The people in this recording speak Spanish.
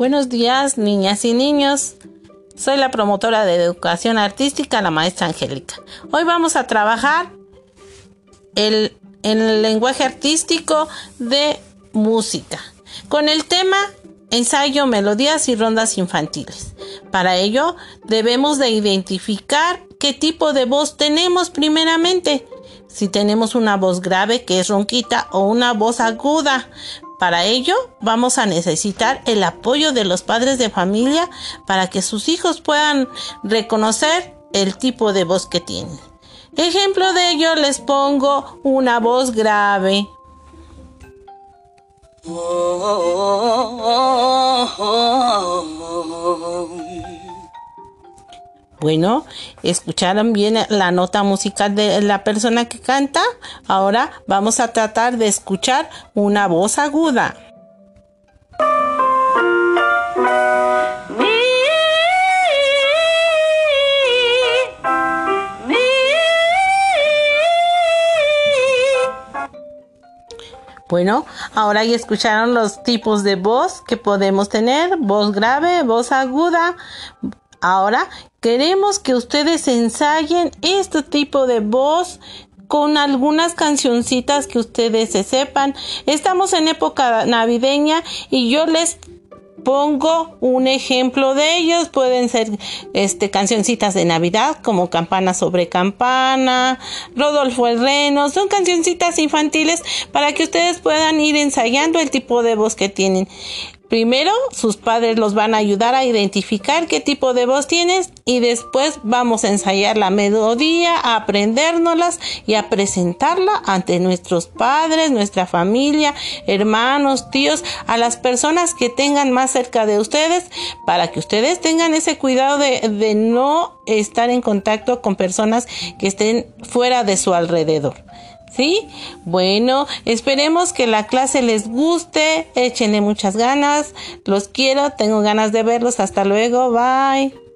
Buenos días, niñas y niños. Soy la promotora de educación artística, la maestra Angélica. Hoy vamos a trabajar el, el lenguaje artístico de música con el tema ensayo, melodías y rondas infantiles. Para ello debemos de identificar qué tipo de voz tenemos primeramente. Si tenemos una voz grave que es ronquita o una voz aguda. Para ello vamos a necesitar el apoyo de los padres de familia para que sus hijos puedan reconocer el tipo de voz que tienen. Ejemplo de ello les pongo una voz grave. Bueno, escucharon bien la nota musical de la persona que canta. Ahora vamos a tratar de escuchar una voz aguda. Bueno, ahora ya escucharon los tipos de voz que podemos tener, voz grave, voz aguda. Ahora queremos que ustedes ensayen este tipo de voz con algunas cancioncitas que ustedes se sepan. Estamos en época navideña y yo les pongo un ejemplo de ellos. Pueden ser este, cancioncitas de Navidad como Campana sobre Campana, Rodolfo el Reno. Son cancioncitas infantiles para que ustedes puedan ir ensayando el tipo de voz que tienen. Primero, sus padres los van a ayudar a identificar qué tipo de voz tienes y después vamos a ensayar la melodía, a aprendérnoslas y a presentarla ante nuestros padres, nuestra familia, hermanos, tíos, a las personas que tengan más cerca de ustedes para que ustedes tengan ese cuidado de, de no estar en contacto con personas que estén fuera de su alrededor. ¿Sí? Bueno, esperemos que la clase les guste, échenle muchas ganas, los quiero, tengo ganas de verlos, hasta luego, bye.